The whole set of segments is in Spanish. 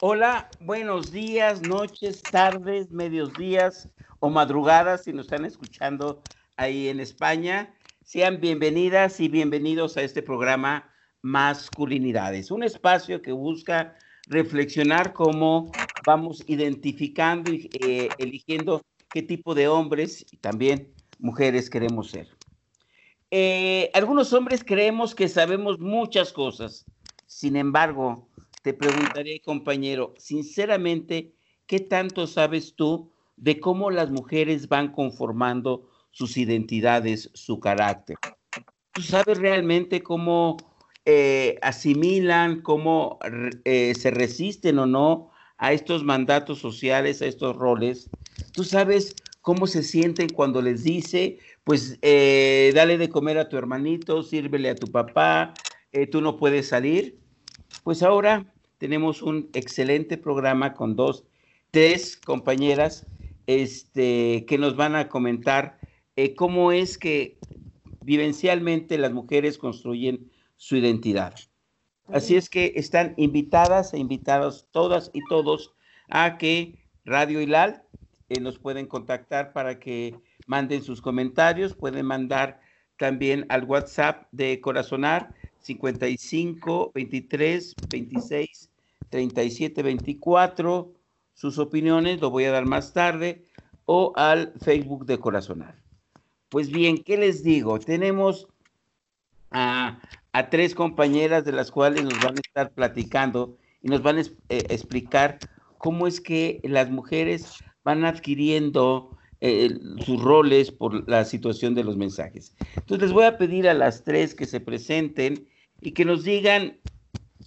Hola, buenos días, noches, tardes, medios días o madrugadas si nos están escuchando ahí en España. Sean bienvenidas y bienvenidos a este programa Masculinidades, un espacio que busca reflexionar cómo vamos identificando y eh, eligiendo qué tipo de hombres y también mujeres queremos ser. Eh, algunos hombres creemos que sabemos muchas cosas, sin embargo, te preguntaré, compañero, sinceramente, ¿qué tanto sabes tú de cómo las mujeres van conformando sus identidades, su carácter? ¿Tú sabes realmente cómo eh, asimilan, cómo eh, se resisten o no a estos mandatos sociales, a estos roles? ¿Tú sabes cómo se sienten cuando les dice, pues, eh, dale de comer a tu hermanito, sírvele a tu papá, tú no puedes salir? Pues ahora tenemos un excelente programa con dos, tres compañeras este, que nos van a comentar eh, cómo es que vivencialmente las mujeres construyen su identidad. Así es que están invitadas e invitados todas y todos a que Radio Hilal eh, nos pueden contactar para que manden sus comentarios, pueden mandar también al WhatsApp de Corazonar 55 23 26 37 24. Sus opiniones lo voy a dar más tarde o al Facebook de Corazonar. Pues bien, ¿qué les digo? Tenemos a, a, tres compañeras de las cuales nos van a estar platicando y nos van a eh, explicar cómo es que las mujeres van adquiriendo eh, sus roles por la situación de los mensajes. Entonces les voy a pedir a las tres que se presenten y que nos digan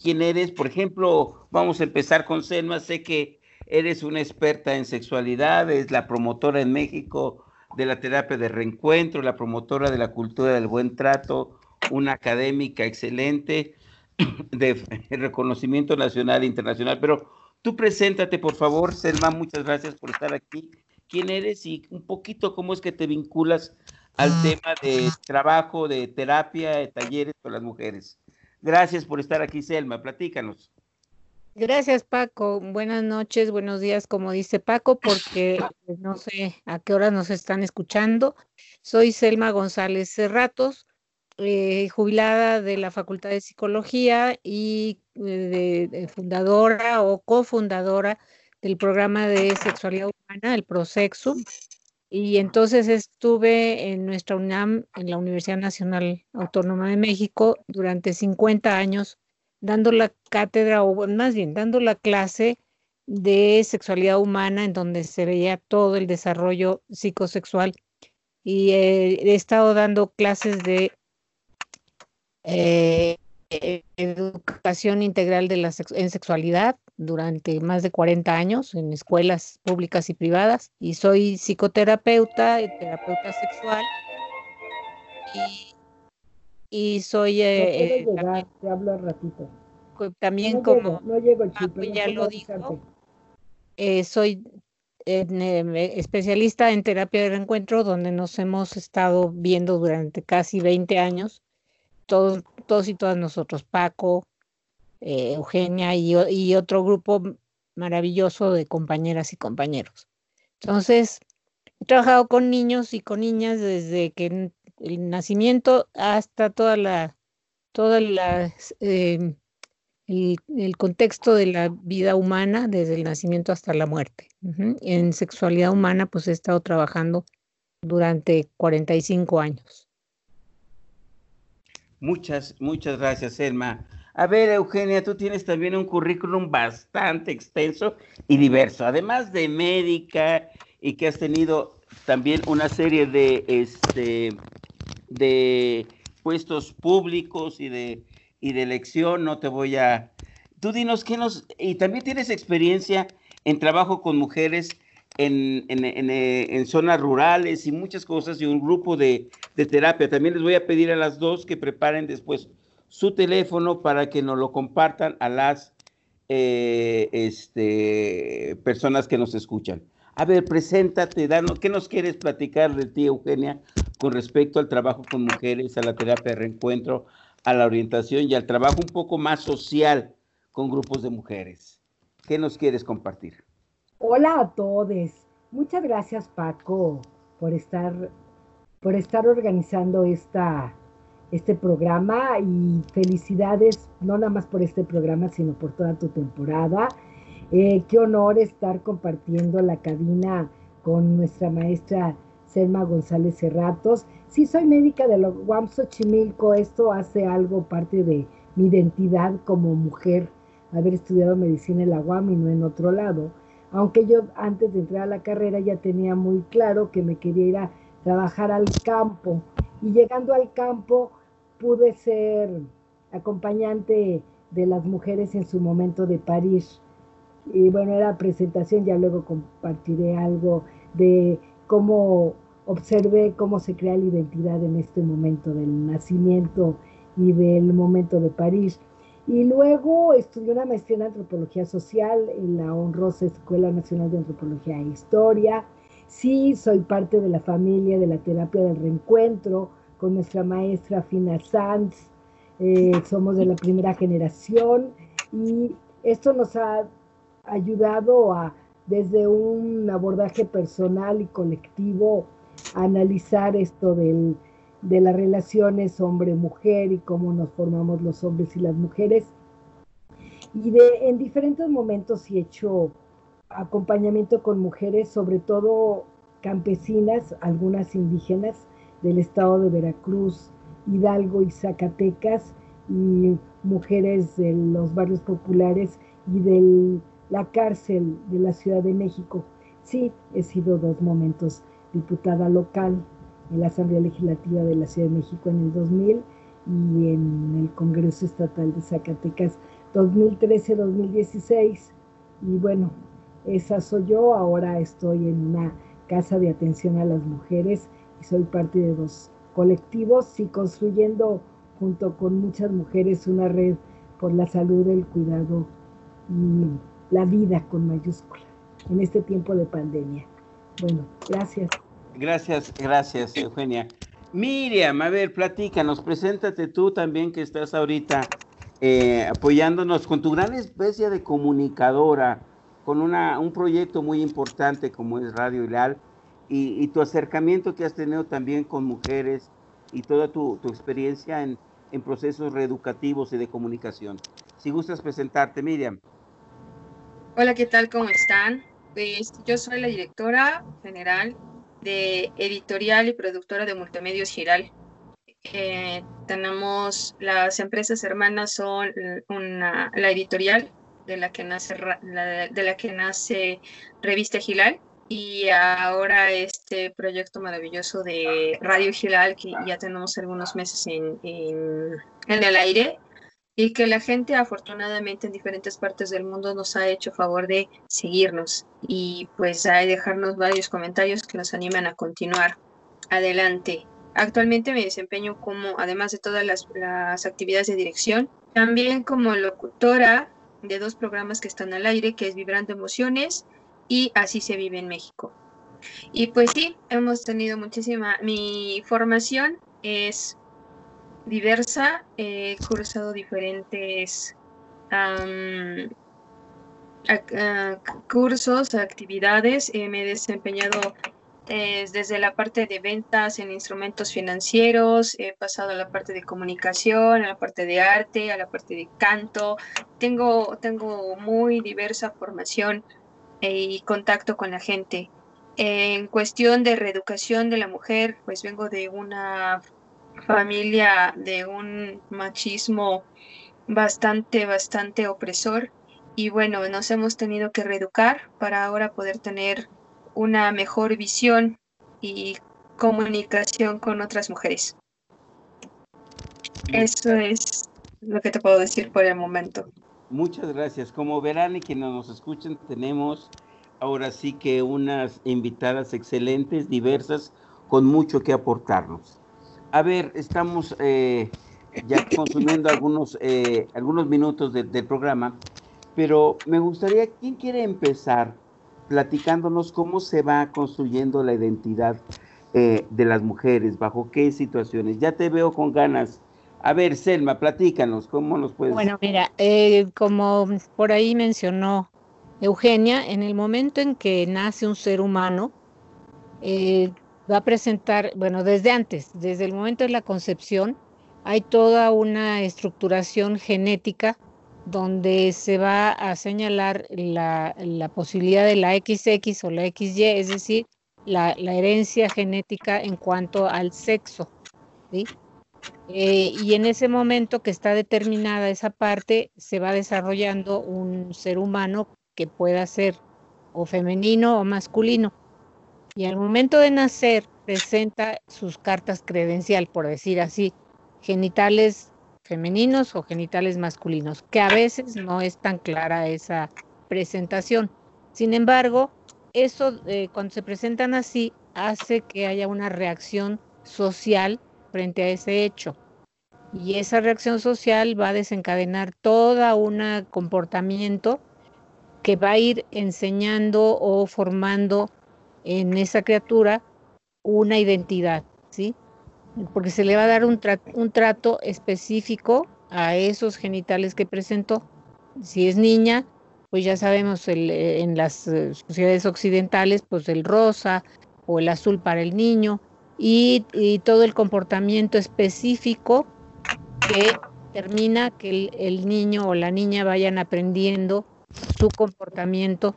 quién eres. Por ejemplo, vamos a empezar con Selma. Sé que eres una experta en sexualidad, es la promotora en México de la terapia de reencuentro, la promotora de la cultura del buen trato, una académica excelente de reconocimiento nacional e internacional. Pero tú preséntate, por favor, Selma, muchas gracias por estar aquí. ¿Quién eres y un poquito cómo es que te vinculas al ah, tema de trabajo, de terapia, de talleres con las mujeres? Gracias por estar aquí, Selma. Platícanos. Gracias, Paco. Buenas noches, buenos días, como dice Paco, porque pues, no sé a qué hora nos están escuchando. Soy Selma González Cerratos, eh, jubilada de la Facultad de Psicología y eh, fundadora o cofundadora del programa de sexualidad humana, el ProSexo, y entonces estuve en nuestra UNAM, en la Universidad Nacional Autónoma de México, durante 50 años, dando la cátedra, o más bien dando la clase de sexualidad humana, en donde se veía todo el desarrollo psicosexual. Y he estado dando clases de eh, educación integral de la en sexualidad, durante más de 40 años en escuelas públicas y privadas y soy psicoterapeuta y terapeuta sexual y, soy eh, eh también, te hablo ratito. también como no llego, ya lo dijo eh, soy eh, especialista en terapia de reencuentro donde nos hemos estado viendo durante casi 20 años todos todos y todas nosotros Paco eh, Eugenia y, otro grupo maravilloso de compañeras y compañeros. Entonces, he trabajado con niños y con niñas desde que el nacimiento hasta toda la, toda la, em, el, contexto de la vida humana, desde el nacimiento hasta la muerte. En sexualidad humana, pues he estado trabajando durante 45 años. Muchas, muchas gracias, Elma. A ver, Eugenia, tú tienes también un currículum bastante extenso y diverso, además de médica y que has tenido también una serie de, este, de puestos públicos y de, y de elección, no te voy a... Tú dinos qué nos... Y también tienes experiencia en trabajo con mujeres en, en, en, en, zonas rurales y muchas cosas y un grupo de, de terapia. También les voy a pedir a las dos que preparen después su teléfono para que nos lo compartan a las eh, este, personas que nos escuchan. A ver, preséntate, danos, ¿qué nos quieres platicar de ti, Eugenia, con respecto al trabajo con mujeres, a la terapia de reencuentro, a la orientación y al trabajo un poco más social con grupos de mujeres? ¿Qué nos quieres compartir? Hola a todos. Muchas gracias, Paco, por estar, por estar organizando esta, este programa y felicidades, no nada más por este programa, sino por toda tu temporada. Eh, qué honor estar compartiendo la cabina con nuestra maestra Selma González Cerratos. Sí, soy médica de los Chimilco. Esto hace algo parte de mi identidad como mujer, haber estudiado medicina en la UAM y no en otro lado. Aunque yo antes de entrar a la carrera ya tenía muy claro que me quería ir a trabajar al campo. Y llegando al campo pude ser acompañante de las mujeres en su momento de París. Y bueno, era presentación, ya luego compartiré algo de cómo observé cómo se crea la identidad en este momento del nacimiento y del momento de París. Y luego estudié una maestría en antropología social en la honrosa Escuela Nacional de Antropología e Historia. Sí, soy parte de la familia de la terapia del reencuentro con nuestra maestra Fina Sanz. Eh, somos de la primera generación y esto nos ha ayudado a, desde un abordaje personal y colectivo, analizar esto del, de las relaciones hombre-mujer y cómo nos formamos los hombres y las mujeres. Y de, en diferentes momentos he hecho acompañamiento con mujeres, sobre todo campesinas, algunas indígenas del estado de Veracruz, Hidalgo y Zacatecas, y mujeres de los barrios populares y de la cárcel de la Ciudad de México. Sí, he sido dos momentos diputada local en la Asamblea Legislativa de la Ciudad de México en el 2000 y en el Congreso Estatal de Zacatecas 2013-2016. Y bueno, esa soy yo, ahora estoy en una casa de atención a las mujeres soy parte de dos colectivos y construyendo junto con muchas mujeres una red por la salud, el cuidado y la vida con mayúscula en este tiempo de pandemia. Bueno, gracias. Gracias, gracias, Eugenia. Miriam, a ver, platícanos, preséntate tú también que estás ahorita eh, apoyándonos con tu gran especie de comunicadora, con una, un proyecto muy importante como es Radio Hilal y, tu acercamiento que has tenido también con mujeres y toda tu, experiencia en, en procesos reeducativos y de comunicación. Si gustas presentarte, Miriam. Hola, ¿qué tal? ¿Cómo están? Pues yo soy la directora general de editorial y productora de multimedios Giral. Eh, tenemos las empresas hermanas son una, la editorial de la que nace de la que nace revista Gilal y ahora este proyecto maravilloso de Radio Gilal que ya tenemos algunos meses en, en, el aire y que la gente afortunadamente en diferentes partes del mundo nos ha hecho favor de seguirnos y pues a dejarnos varios comentarios que nos animan a continuar adelante. Actualmente me desempeño como, además de todas las, las actividades de dirección, también como locutora de dos programas que están al aire, que es Vibrando Emociones y Así se vive en México. Y pues sí, hemos tenido muchísima, mi formación es diversa, he cursado diferentes cursos, actividades, me he desempeñado eh, desde la parte de ventas en instrumentos financieros, he pasado a la parte de comunicación, a la parte de arte, a la parte de canto. Tengo, tengo muy diversa formación eh, y contacto con la gente. En cuestión de reeducación de la mujer, pues vengo de una familia de un machismo bastante, bastante opresor. Y bueno, nos hemos tenido que reeducar para ahora poder tener una mejor visión y comunicación con otras mujeres. Eso es lo que te puedo decir por el momento. Muchas gracias. Como verán y quienes nos escuchen, tenemos ahora sí que unas invitadas excelentes, diversas, con mucho que aportarnos. A ver, estamos eh, ya consumiendo algunos, eh, algunos minutos del programa, pero me gustaría, ¿quién quiere empezar platicándonos cómo se va construyendo la identidad eh, de las mujeres, bajo qué situaciones? Ya te veo con ganas. A ver, Selma, platícanos, ¿cómo nos puedes...? Bueno, mira, como por ahí mencionó Eugenia, en el momento en que nace un ser humano, eh, va a presentar, bueno, desde antes, desde el momento de la concepción, hay toda una estructuración genética donde se va a señalar la, posibilidad de la XX o la XY, es decir, la, herencia genética en cuanto al sexo. ¿sí? Eh, y en ese momento que está determinada esa parte, se va desarrollando un ser humano que pueda ser o femenino o masculino. Y al momento de nacer presenta sus cartas credencial, por decir así, genitales femeninos o genitales masculinos, que a veces no es tan clara esa presentación. Sin embargo, eso eh, cuando se presentan así hace que haya una reacción social frente a ese hecho. Y esa reacción social va a desencadenar todo un comportamiento que va a ir enseñando o formando en esa criatura una identidad, ¿sí? Porque se le va a dar un, un trato específico a esos genitales que presentó. Si es niña, pues ya sabemos en las eh, sociedades occidentales, pues el rosa o el azul para el niño y, todo el comportamiento específico que termina que el, el, niño o la niña vayan aprendiendo su comportamiento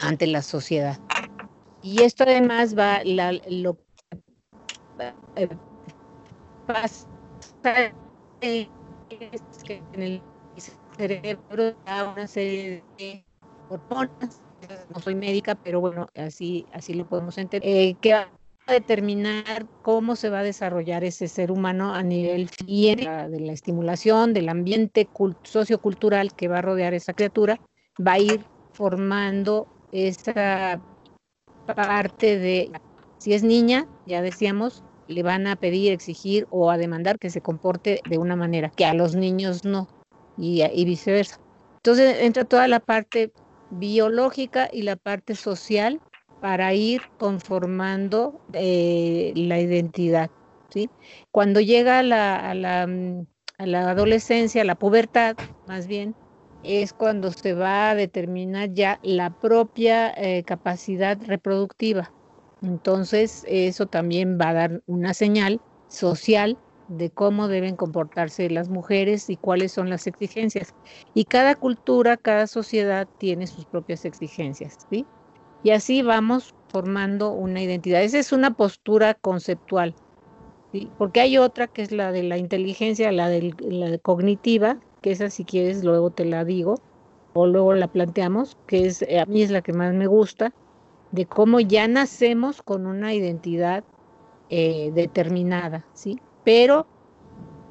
ante la sociedad. Y esto además va, la, lo eh, pasa que en el cerebro da una serie de hormonas, no soy médica, pero bueno, así, así lo podemos entender, eh, que a determinar cómo se va a desarrollar ese ser humano a nivel de la, de la estimulación, del ambiente sociocultural que va a rodear esa criatura, va a ir formando esa parte de, si es niña, ya decíamos, le van a pedir, exigir o a demandar que se comporte de una manera, que a los niños no, y, viceversa. Entonces entra toda la parte biológica y la parte social para ir conformando eh, la identidad. ¿sí? Cuando llega a la, adolescencia, la pubertad más bien, es cuando se va a determinar ya la propia eh, capacidad reproductiva. Entonces, eso también va a dar una señal social de cómo deben comportarse las mujeres y cuáles son las exigencias. Y cada cultura, cada sociedad tiene sus propias exigencias, ¿sí? Y así vamos formando una identidad. Esa es una postura conceptual. Porque hay otra que es la de la inteligencia, la, de la cognitiva, que esa si quieres luego te la digo o luego la planteamos, que es a mí es la que más me gusta, de cómo ya nacemos con una identidad eh, determinada, ¿sí? Pero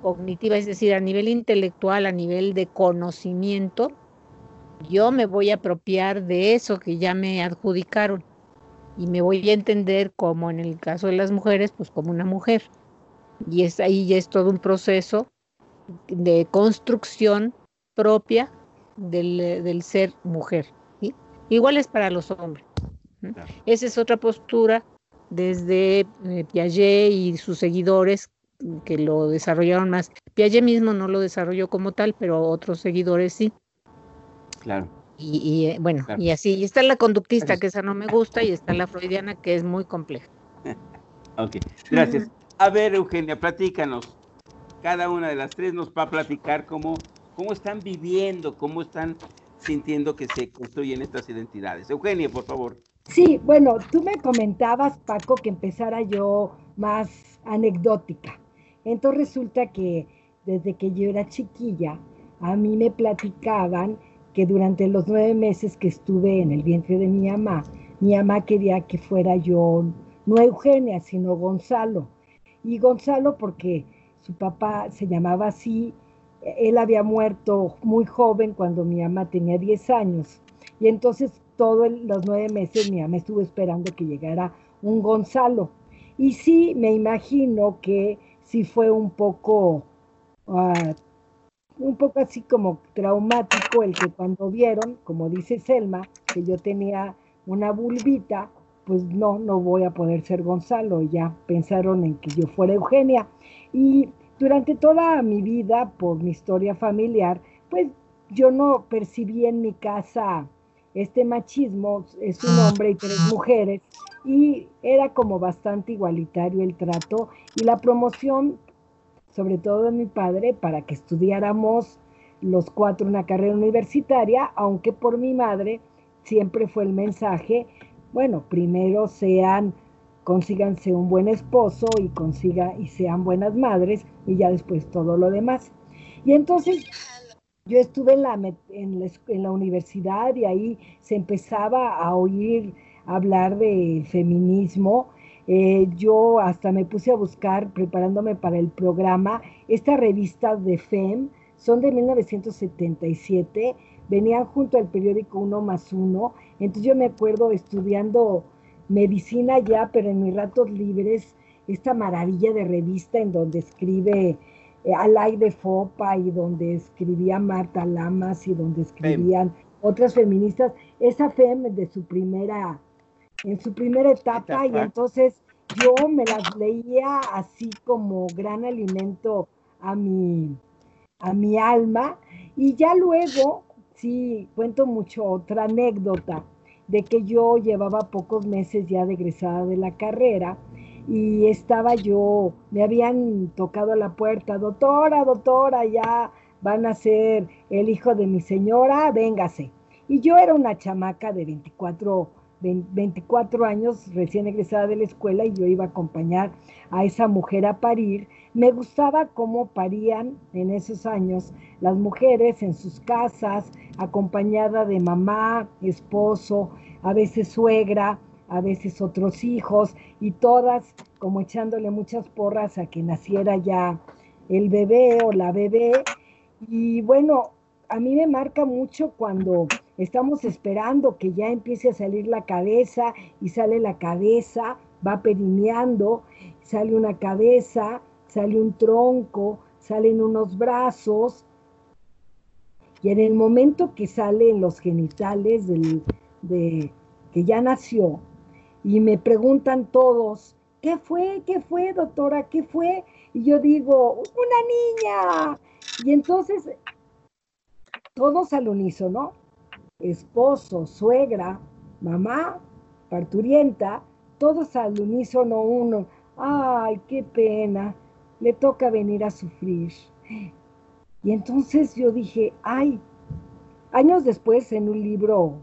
cognitiva, es decir, a nivel intelectual, a nivel de conocimiento, yo me voy a apropiar de eso que ya me adjudicaron y me voy a entender como en el caso de las mujeres, pues como una mujer. Y es ahí ya es todo un proceso de construcción propia del, ser mujer. Igual es para los hombres. Esa es otra postura desde eh, Piaget y sus seguidores que lo desarrollaron más. Piaget mismo no lo desarrolló como tal, pero otros seguidores sí. Claro. Y, bueno, y así. Y está la conductista, que esa no me gusta, y está la freudiana, que es muy compleja. ok, gracias. A ver, Eugenia, platícanos. Cada una de las tres nos va a platicar cómo, cómo están viviendo, cómo están sintiendo que se construyen estas identidades. Eugenia, por favor. Sí, bueno, tú me comentabas, Paco, que empezara yo más anecdótica. Entonces resulta que desde que yo era chiquilla, a mí me platicaban que durante los nueve meses que estuve en el vientre de mi mamá, mi mamá quería que fuera yo, no Eugenia, sino Gonzalo. Y Gonzalo porque su papá se llamaba así, él había muerto muy joven cuando mi mamá tenía 10 años. Y entonces todos los nueve meses mi mamá estuvo esperando que llegara un Gonzalo. Y sí, me imagino que sí fue un poco, ah, un poco así como traumático el que cuando vieron, como dice Selma, que yo tenía una bulbita, pues no, no voy a poder ser Gonzalo. Ya pensaron en que yo fuera Eugenia. Y durante toda mi vida, por mi historia familiar, pues yo no percibí en mi casa este machismo, es un hombre y tres mujeres, y era como bastante igualitario el trato y la promoción, sobre todo de mi padre, para que estudiáramos los cuatro una carrera universitaria, aunque por mi madre siempre fue el mensaje, bueno, primero sean, consíganse un buen esposo y consiga y sean buenas madres y ya después todo lo demás. Y entonces yo estuve en la, en la, universidad y ahí se empezaba a oír hablar de feminismo. Eh, yo hasta me puse a buscar, preparándome para el programa, esta revista de FEM, son de 1977, venían junto al periódico Uno más Uno, entonces yo me acuerdo estudiando medicina ya, pero en mis ratos libres, esta maravilla de revista en donde escribe eh, Alay de Fopa y donde escribía Marta Lamas y donde escribían otras feministas, esa FEM de su primera, en su primera etapa, y entonces yo me las leía así como gran alimento a mi, a mi alma y ya luego, sí, cuento mucho otra anécdota de que yo llevaba pocos meses ya de egresada de la carrera y estaba yo, me habían tocado la puerta, doctora, doctora, ya van a ser el hijo de mi señora, véngase. Y yo era una chamaca de 24 24 años recién egresada de la escuela y yo iba a acompañar a esa mujer a parir. Me gustaba cómo parían en esos años las mujeres en sus casas, acompañada de mamá, esposo, a veces suegra, a veces otros hijos y todas como echándole muchas porras a que naciera ya el bebé o la bebé. Y bueno, a mí me marca mucho cuando estamos esperando que ya empiece a salir la cabeza y sale la cabeza, va perineando, sale una cabeza, sale un tronco, salen unos brazos. Y en el momento que salen los genitales de que ya nació, y me preguntan todos, ¿qué fue? ¿Qué fue, doctora? ¿Qué fue? Y yo digo, una niña. Y entonces todos al unísono, esposo, suegra, mamá, parturienta, todos al unísono uno, ay, qué pena, le toca venir a sufrir. Y entonces yo dije, ay, años después en un libro,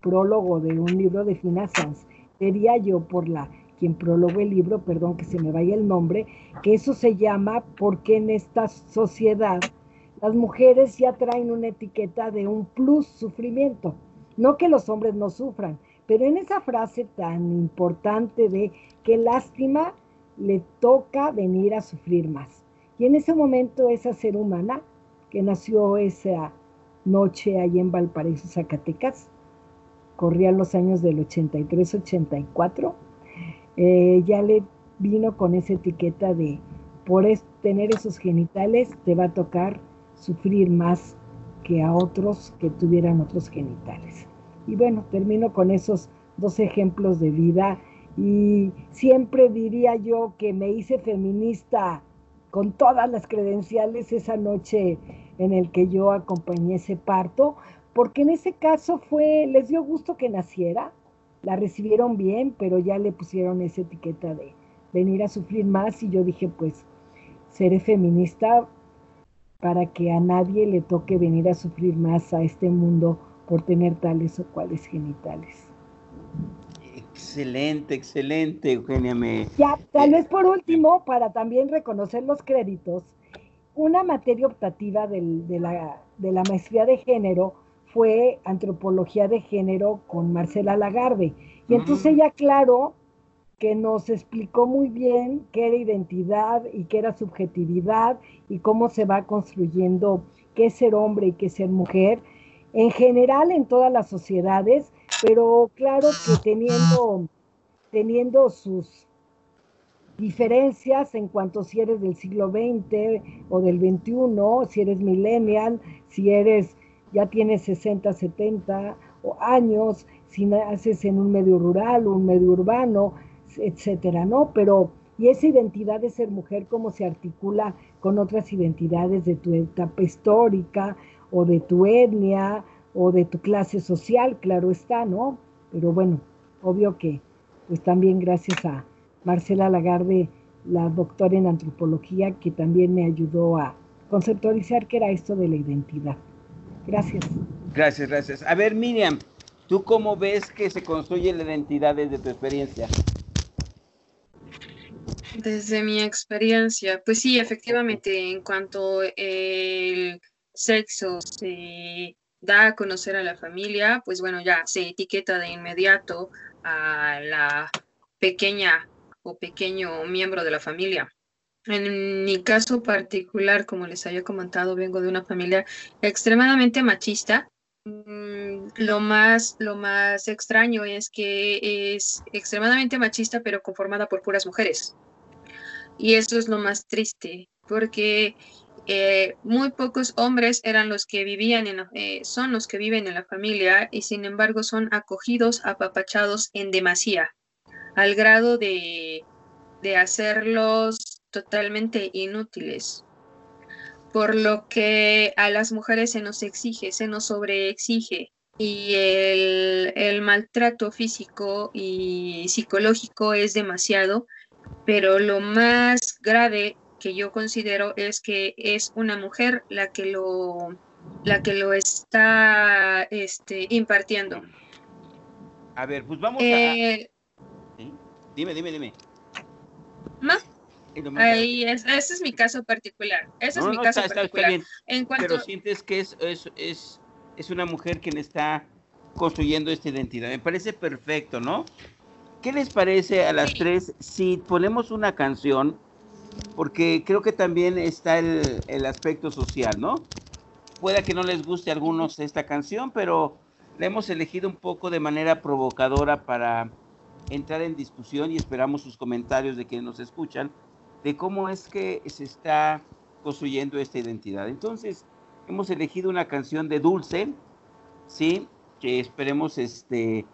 prólogo de un libro de finanzas, diría yo por la quien prologó el libro, perdón que se me vaya el nombre, que eso se llama porque en esta sociedad las mujeres ya traen una etiqueta de un plus sufrimiento. No que los hombres no sufran, pero en esa frase tan importante de qué lástima le toca venir a sufrir más. Y en ese momento esa ser humana que nació esa noche ahí en Valparaíso, Zacatecas, corrían los años del 83-84, eh, ya le vino con esa etiqueta de por tener esos genitales te va a tocar sufrir más que a otros que tuvieran otros genitales. Y bueno, termino con esos dos ejemplos de vida y siempre diría yo que me hice feminista con todas las credenciales esa noche en el que yo acompañé ese parto, porque en ese caso fue, les dio gusto que naciera, la recibieron bien, pero ya le pusieron esa etiqueta de venir a sufrir más y yo dije, pues, seré feminista para que a nadie le toque venir a sufrir más a este mundo por tener tales o cuales genitales. Excelente, excelente, Eugenia. Me... Ya, tal vez por último, para también reconocer los créditos, una materia optativa de, la, de la maestría de género fue antropología de género con Marcela Lagarde. Y entonces ella, claro, que nos explicó muy bien qué era identidad y qué era subjetividad y cómo se va construyendo qué es ser hombre y qué es ser mujer, en general en todas las sociedades, pero claro que teniendo, teniendo sus diferencias en cuanto si eres del siglo XX o del XXI, si eres millennial, si eres, ya tienes 60, 70 años, si naces en un medio rural o un medio urbano, etcétera, ¿no? Pero, y esa identidad de ser mujer, ¿cómo se articula con otras identidades de tu etapa histórica o de tu etnia o de tu clase social, claro está, ¿no? Pero bueno, obvio que pues también gracias a Marcela Lagarde, la doctora en antropología, que también me ayudó a conceptualizar qué era esto de la identidad. Gracias. Gracias, gracias. A ver, Miriam, ¿tú cómo ves que se construye la identidad desde tu experiencia? Desde mi experiencia, pues sí, efectivamente, en cuanto el sexo se da a conocer a la familia, pues bueno, ya se etiqueta de inmediato a la pequeña o pequeño miembro de la familia. En mi caso particular, como les había comentado, vengo de una familia extremadamente machista. Mm, lo más, lo más extraño es que es extremadamente machista, pero conformada por puras mujeres. Y eso es lo más triste, porque eh, muy pocos hombres eran los que vivían en, eh, son los que viven en la familia y sin embargo son acogidos, apapachados en demasía, al grado de, de hacerlos totalmente inútiles. Por lo que a las mujeres se nos exige, se nos sobreexige y el, el maltrato físico y psicológico es demasiado, pero lo más grave que yo considero es que es una mujer la que lo, la que lo está este, impartiendo. A ver, pues vamos a... Eh, dime, dime, dime. ¿Más? Ahí ese es mi caso particular. Ese es mi caso particular. Pero sientes que es, es, es, es una mujer quien está construyendo esta identidad. Me parece perfecto, ¿no? ¿Qué les parece a las tres si ponemos una canción porque creo que también está el, aspecto social, ¿no? Puede que no les guste a algunos esta canción, pero la hemos elegido un poco de manera provocadora para entrar en discusión y esperamos sus comentarios de quienes nos escuchan de cómo es que se está construyendo esta identidad. Entonces, hemos elegido una canción de Dulce, ¿sí? Que esperemos este,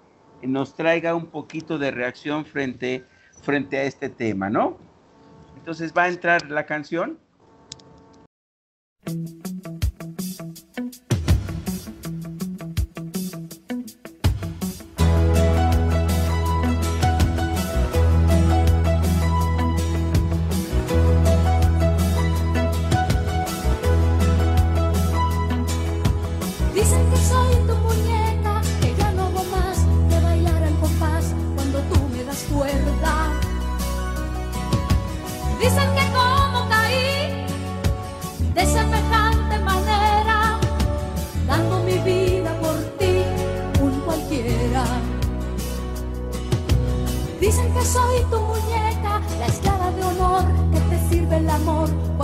nos traiga un poquito de reacción frente, frente a este tema, ¿no? Entonces va a entrar la canción.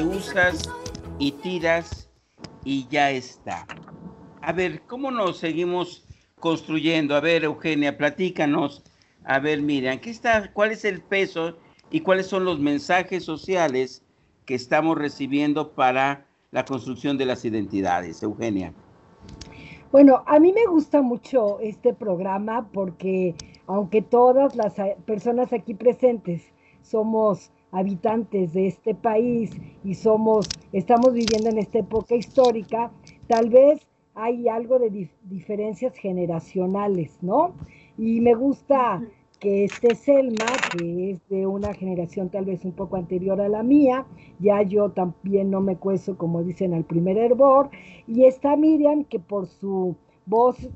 usas y tiras y ya está. A ver, ¿cómo nos seguimos construyendo? A ver, Eugenia, platícanos. A ver, Miriam, ¿qué está, ¿cuál es el peso y cuáles son los mensajes sociales que estamos recibiendo para la construcción de las identidades? Eugenia. Bueno, a mí me gusta mucho este programa porque aunque todas las personas aquí presentes somos habitantes de este país y somos, estamos viviendo en esta época histórica, tal vez hay algo de diferencias generacionales, ¿no? Y me gusta que esté Selma, que es de una generación tal vez un poco anterior a la mía, ya yo también no me cueso, como dicen, al primer hervor, y está Miriam, que por su voz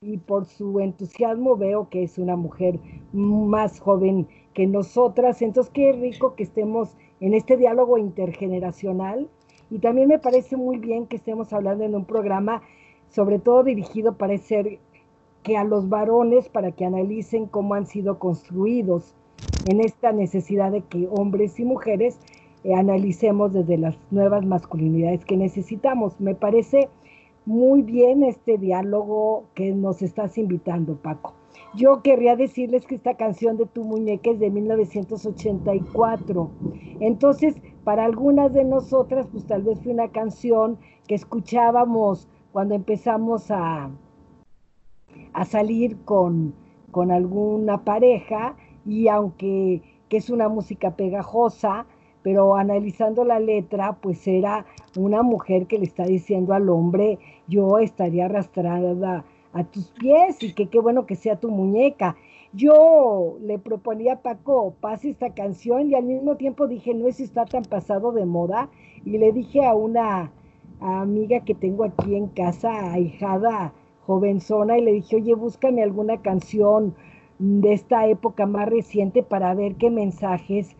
y por su entusiasmo veo que es una mujer más joven que nosotras. Entonces, qué rico que estemos en este diálogo intergeneracional. Y también me parece muy bien que estemos hablando en un programa, sobre todo dirigido, parece que a los varones, para que analicen cómo han sido construidos en esta necesidad de que hombres y mujeres eh, analicemos desde las nuevas masculinidades que necesitamos. Me parece muy bien este diálogo que nos estás invitando, Paco. Yo querría decirles que esta canción de Tu Muñeca es de 1984. Entonces, para algunas de nosotras, pues tal vez fue una canción que escuchábamos cuando empezamos a, a salir con, con alguna pareja y aunque que es una música pegajosa, pero analizando la letra, pues era una mujer que le está diciendo al hombre, yo estaría arrastrada a tus pies y que qué bueno que sea tu muñeca. Yo le proponía a Paco, pase esta canción y al mismo tiempo dije, no es si está tan pasado de moda. Y le dije a una amiga que tengo aquí en casa, ahijada, jovenzona, y le dije, oye, búscame alguna canción de esta época más reciente para ver qué mensajes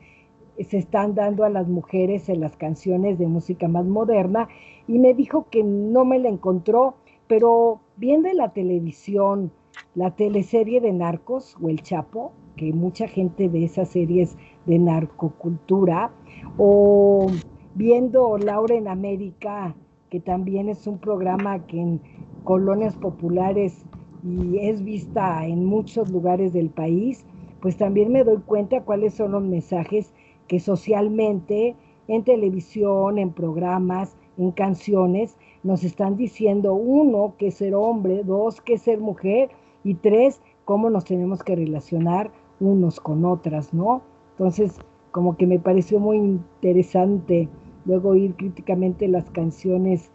se están dando a las mujeres en las canciones de música más moderna y me dijo que no me la encontró, pero viendo en la televisión la teleserie de Narcos o El Chapo, que mucha gente ve esas series de narcocultura, o viendo Laura en América, que también es un programa que en colonias populares y es vista en muchos lugares del país, pues también me doy cuenta cuáles son los mensajes que socialmente, en televisión, en programas, en canciones, nos están diciendo, uno, que ser hombre, dos, que ser mujer, y tres, cómo nos tenemos que relacionar unos con otras, ¿no? Entonces, como que me pareció muy interesante luego oír críticamente las canciones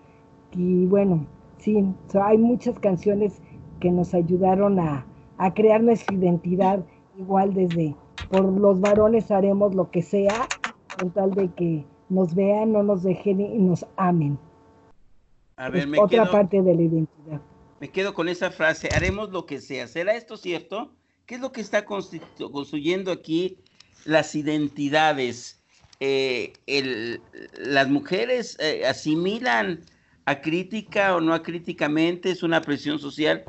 y bueno, sí, hay muchas canciones que nos ayudaron a, a crear nuestra identidad igual desde por los varones haremos lo que sea con tal de que nos vean, no nos dejen y nos amen. A ver, me otra parte de la identidad. Me quedo con esa frase, haremos lo que sea. ¿Será esto cierto? ¿Qué es lo que está construyendo aquí las identidades? Eh, las mujeres eh, asimilan a crítica o no a críticamente, es una presión social.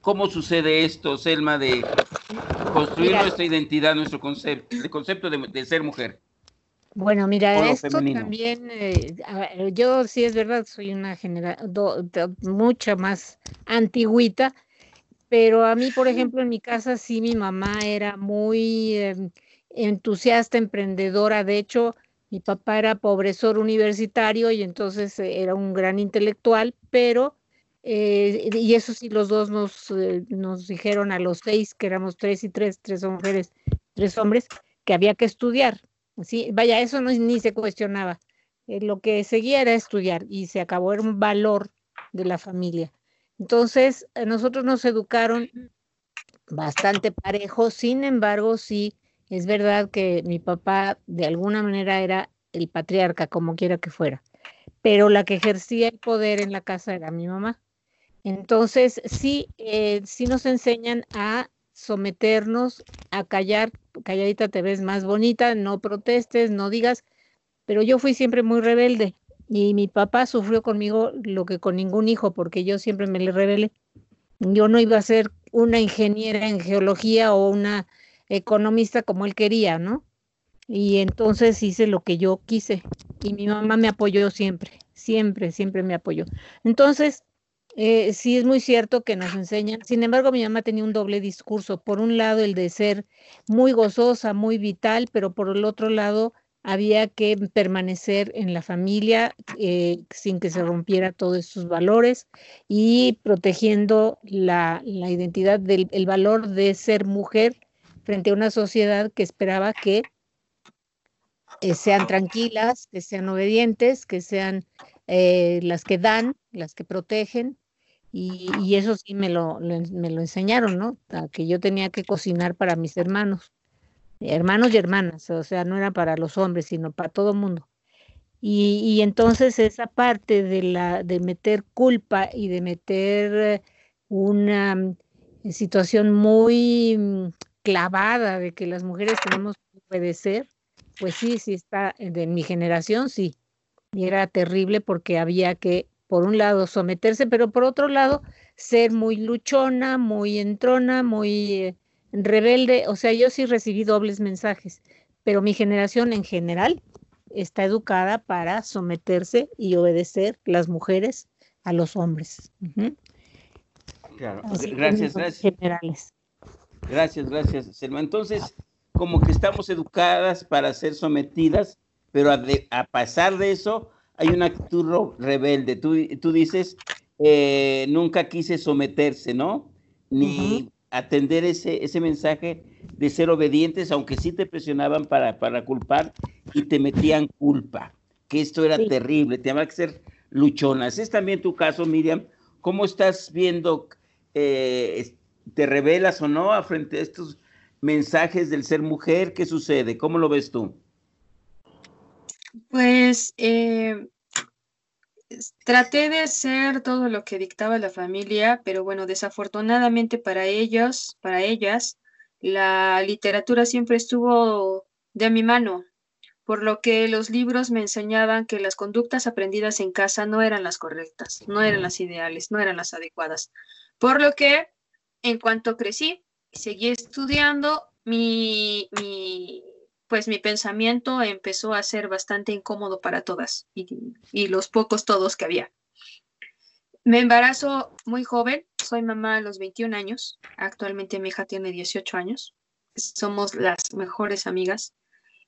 ¿Cómo sucede esto, Selma, de construir nuestra identidad, nuestro concepto, el concepto de ser mujer? Bueno, mira, esto también, eh, yo sí es verdad, soy una generación mucha más antigüita, pero a mí, por ejemplo, en mi casa sí mi mamá era muy em, entusiasta, emprendedora, de hecho, mi papá era pobresor universitario y entonces eh, era un gran intelectual, pero, eh, y eso sí, los dos nos, nos dijeron a los seis, que éramos tres y tres, tres mujeres, tres hombres, que había que estudiar, Sí, vaya, eso no, ni se cuestionaba. Eh, lo que seguía era estudiar y se acabó, era un valor de la familia. Entonces, nosotros nos educaron bastante parejo, sin embargo, sí, es verdad que mi papá de alguna manera era el patriarca, como quiera que fuera, pero la que ejercía el poder en la casa era mi mamá. Entonces, sí, eh, sí nos enseñan a someternos a callar, calladita te ves más bonita, no protestes, no digas, pero yo fui siempre muy rebelde y mi papá sufrió conmigo lo que con ningún hijo, porque yo siempre me le rebelé. Yo no iba a ser una ingeniera en geología o una economista como él quería, ¿no? Y entonces hice lo que yo quise y mi mamá me apoyó siempre, siempre, siempre me apoyó. Entonces, eh, sí es muy cierto que nos enseñan. Sin embargo, mi mamá tenía un doble discurso. Por un lado, el de ser muy gozosa, muy vital, pero por el otro lado, había que permanecer en la familia eh, sin que se rompiera todos sus valores y protegiendo la, identidad del el valor de ser mujer frente a una sociedad que esperaba que eh, sean tranquilas, que sean obedientes, que sean las que dan, las que protegen y, eso sí me lo, me lo enseñaron, ¿no? que yo tenía que cocinar para mis hermanos, hermanos y hermanas, o sea, no era para los hombres, sino para todo el mundo. Y, y, entonces esa parte de, la, de meter culpa y de meter una mm, situación muy mm, clavada de que las mujeres tenemos que obedecer, pues sí, sí está, de mi generación sí. Y era terrible porque había que, por un lado, someterse, pero por otro lado, ser muy luchona, muy entrona, muy eh, rebelde. O sea, yo sí recibí dobles mensajes, pero mi generación en general está educada para someterse y obedecer las mujeres a los hombres. Claro, gracias, gracias. Generales. Gracias, gracias, Selma. Entonces, como que estamos educadas para ser sometidas, pero a, pasar de eso hay una actitud rebelde. Tú, tú dices, eh, nunca quise someterse, ¿no? Ni atender ese, ese mensaje de ser obedientes, aunque sí te presionaban para, para culpar y te metían culpa, que esto era terrible, te que ser luchonas. Es también tu caso, Miriam. ¿Cómo estás viendo, eh, te revelas o no a frente a estos mensajes del ser mujer? ¿Qué sucede? ¿Cómo lo ves tú? Pues eh, traté de hacer todo lo que dictaba la familia, pero bueno, desafortunadamente para ellos, para ellas, la literatura siempre estuvo de mi mano, por lo que los libros me enseñaban que las conductas aprendidas en casa no eran las correctas, no eran las ideales, no eran las adecuadas. Por lo que, en cuanto crecí, seguí estudiando, mi, mi pues mi pensamiento empezó a ser bastante incómodo para todas y, los pocos todos que había. Me embarazo muy joven, soy mamá a los 21 años, actualmente mi hija tiene 18 años, somos las mejores amigas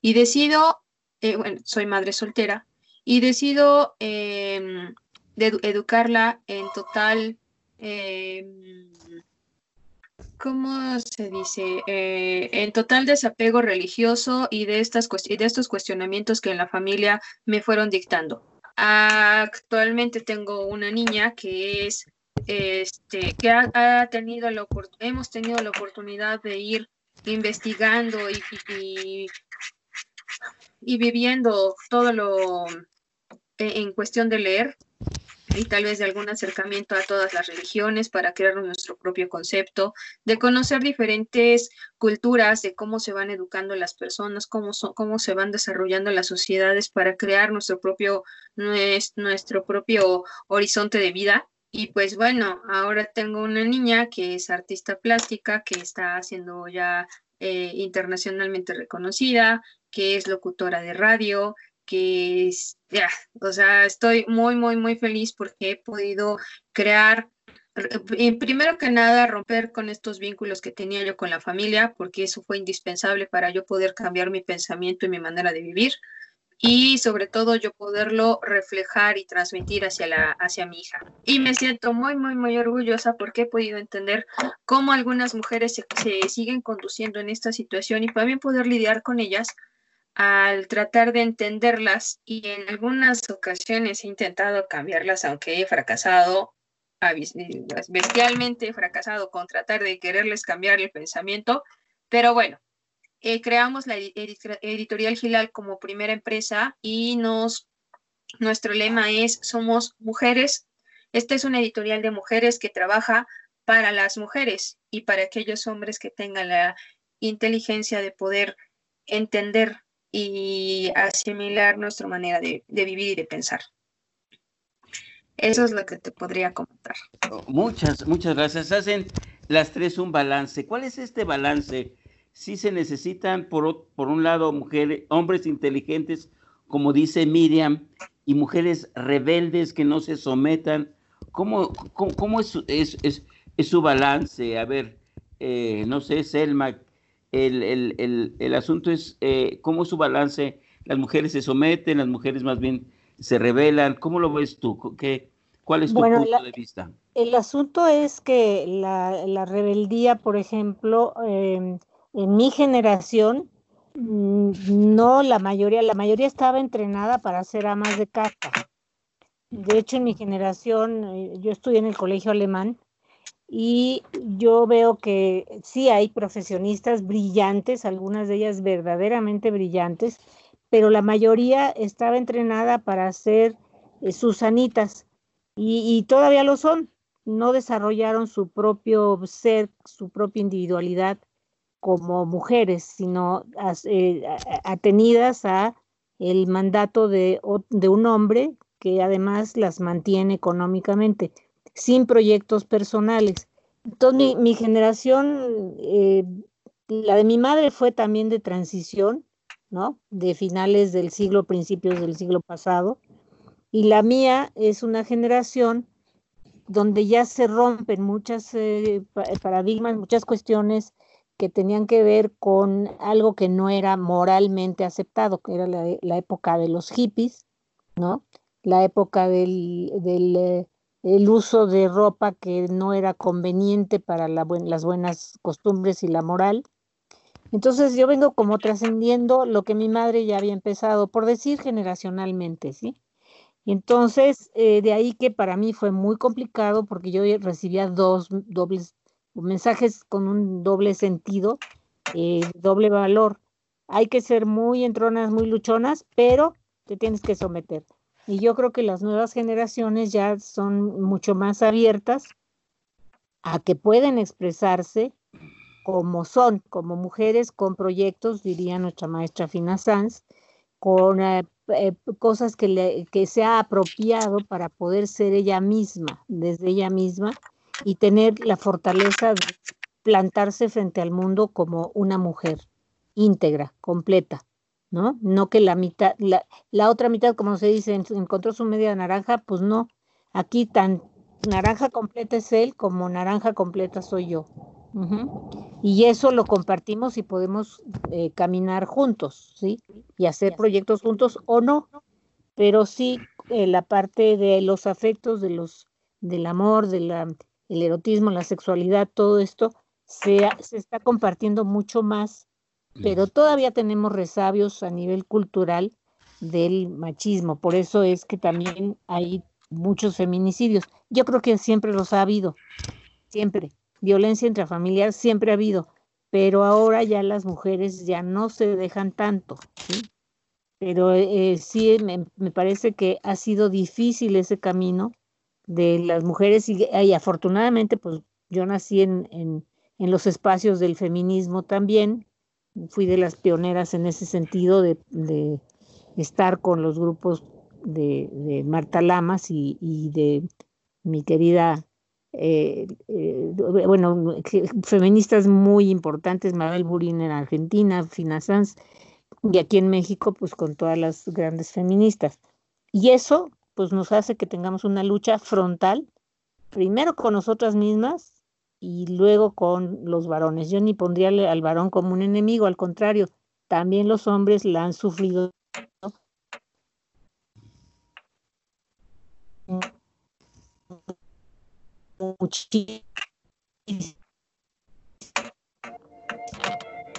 y decido, eh, bueno, soy madre soltera y decido em, educarla en total em, ¿cómo se dice? Eh, en total desapego religioso y de, estas de estos cuestionamientos que en la familia me fueron dictando. Actualmente tengo una niña que es, este, que ha, tenido la hemos tenido la oportunidad de ir investigando y, y, y viviendo todo lo en cuestión de leer y tal vez de algún acercamiento a todas las religiones para crear nuestro propio concepto, de conocer diferentes culturas, de cómo se van educando las personas, cómo, cómo se van desarrollando las sociedades para crear nuestro propio, nuestro propio horizonte de vida. Y pues bueno, ahora tengo una niña que es artista plástica, que está siendo ya eh, internacionalmente reconocida, que es locutora de radio, que ya, o sea, estoy muy, muy, muy feliz porque he podido crear, primero que nada, romper con estos vínculos que tenía yo con la familia, porque eso fue indispensable para yo poder cambiar mi pensamiento y mi manera de vivir. Y sobre todo yo poderlo reflejar y transmitir hacia, la, hacia mi hija. Y me siento muy, muy, muy orgullosa porque he podido entender cómo algunas mujeres se, se siguen conduciendo en esta situación y también poder lidiar con ellas al tratar de entenderlas y en algunas ocasiones he intentado cambiarlas, aunque he fracasado, bestialmente he fracasado con tratar de quererles cambiar el pensamiento, pero bueno, eh, creamos la editorial Gilal como primera empresa y nos, nuestro lema es Somos mujeres. Esta es una editorial de mujeres que trabaja para las mujeres y para aquellos hombres que tengan la inteligencia de poder entender y asimilar nuestra manera de, vivir y de pensar. Eso es lo que te podría comentar. Muchas, muchas gracias. Hacen las tres un balance. ¿Cuál es este balance? Si se necesitan, por, por un lado, mujeres, hombres inteligentes, como dice Miriam, y mujeres rebeldes que no se sometan. ¿Cómo, cómo, es, es, es, su balance? A ver, eh, no sé, Selma, el, el, el, asunto es eh, cómo su balance, las mujeres se someten, las mujeres más bien se rebelan, ¿cómo lo ves tú? ¿Qué, ¿Cuál es tu punto de vista? El asunto es que la, la rebeldía, por ejemplo, em, en mi generación, no la mayoría, la mayoría estaba entrenada para ser amas de casa. De hecho, en mi generación, eh, yo estudié en el colegio alemán y yo veo que sí hay profesionistas brillantes, algunas de ellas verdaderamente brillantes, pero la mayoría estaba entrenada para ser eh, susanitas y, todavía lo son. No desarrollaron su propio ser, su propia individualidad como mujeres, sino eh, atenidas a el mandato de, de, un hombre que además las mantiene económicamente, sin proyectos personales. Entonces mi, generación, eh, la de mi madre fue también de transición, ¿no? De finales del siglo, principios del siglo pasado, y la mía es una generación donde ya se rompen muchas eh, paradigmas, muchas cuestiones que tenían que ver con algo que no era moralmente aceptado, que era la, época de los hippies, ¿no? La época del, del eh, el uso de ropa que no era conveniente para las buenas costumbres y la moral. Entonces yo vengo como trascendiendo lo que mi madre ya había empezado, por decir generacionalmente, ¿sí? Entonces, eh, de ahí que para mí fue muy complicado porque yo recibía dos dobles mensajes con un doble sentido, eh, doble valor. Hay que ser muy entronas, muy luchonas, pero te tienes que someter. Y yo creo que las nuevas generaciones ya son mucho más abiertas a que pueden expresarse como son, como mujeres con proyectos, diría nuestra maestra Fina Sanz, con eh, eh, cosas que, le, que se ha apropiado para poder ser ella misma, desde ella misma, y tener la fortaleza de plantarse frente al mundo como una mujer íntegra, completa, ¿no? No que la mitad, la, la otra mitad, como se dice, encontró su media naranja, pues no, aquí tan naranja completa es él como naranja completa soy yo. Y eso lo compartimos y podemos eh, caminar juntos, ¿sí? Y hacer proyectos juntos o no, pero sí eh, la parte de los afectos, de los, del amor, del erotismo, la sexualidad, todo esto se, se está compartiendo mucho más, pero todavía tenemos resabios a nivel cultural del machismo. Por eso es que también hay muchos feminicidios. Yo creo que siempre los ha habido, siempre violencia intrafamiliar siempre ha habido, pero ahora ya las mujeres ya no se dejan tanto, ¿sí? Pero eh, sí me, parece que ha sido difícil ese camino de las mujeres y, afortunadamente pues yo nací en, en, en, los espacios del feminismo también, fui de las pioneras en ese sentido de, estar con los grupos de, Marta Lamas y, y de mi querida eh, eh, bueno, feministas muy importantes, Mabel Burín en Argentina, Fina Sanz, y aquí en México, pues con todas las grandes feministas. Y eso, pues nos hace que tengamos una lucha frontal, primero con nosotras mismas y luego con los varones. Yo ni pondría al varón como un enemigo, al contrario, también los hombres la han sufrido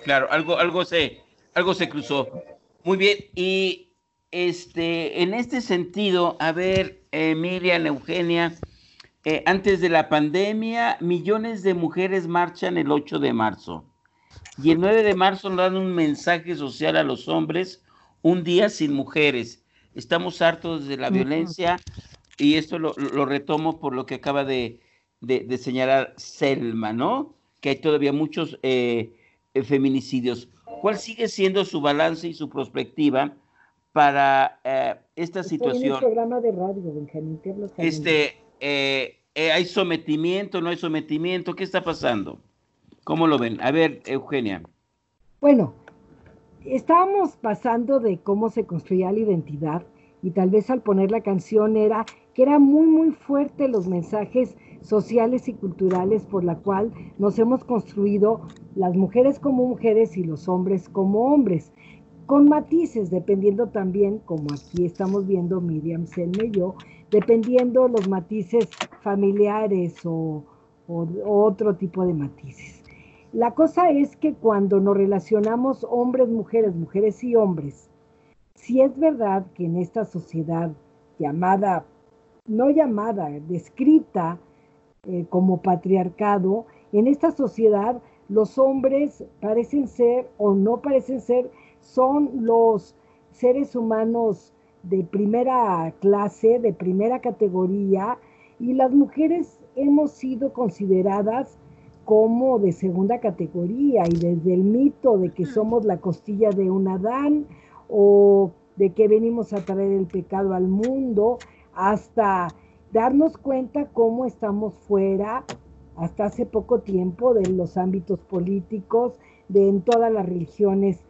Claro, algo, algo se, algo se cruzó. Muy bien, y este, en este sentido, a ver, eh, Miriam, Eugenia, eh, antes de la pandemia, millones de mujeres marchan el 8 de marzo. Y el 9 de marzo nos dan un mensaje social a los hombres, un día sin mujeres. Estamos hartos de la violencia y esto lo retomo por lo que acaba de, de, señalar Selma, ¿no? Que hay todavía muchos eh, eh, feminicidios. ¿Cuál sigue siendo su balance y su perspectiva para eh, esta situación? En programa de radio, Benjamín, Este, ¿Hay sometimiento, no hay sometimiento? ¿Qué está pasando? ¿Cómo lo ven? A ver, Eugenia. Bueno, estábamos pasando de cómo se construía la identidad y tal vez al poner la canción era que era muy, muy fuerte los mensajes sociales y culturales por la cual nos hemos construido las mujeres como mujeres y los hombres como hombres, con matices, dependiendo también, como aquí estamos viendo Miriam Selme y yo, dependiendo los matices familiares o, o otro tipo de matices. La cosa es que cuando nos relacionamos hombres, mujeres, mujeres y hombres, si es verdad que en esta sociedad llamada, no llamada, descrita eh, como patriarcado, en esta sociedad los hombres parecen ser o no parecen ser, son los seres humanos de primera clase, de primera categoría, y las mujeres hemos sido consideradas como de segunda categoría y desde el mito de que somos la costilla de un Adán o de que venimos a traer el pecado al mundo, hasta darnos cuenta cómo estamos fuera, hasta hace poco tiempo, de los ámbitos políticos, de en todas las religiones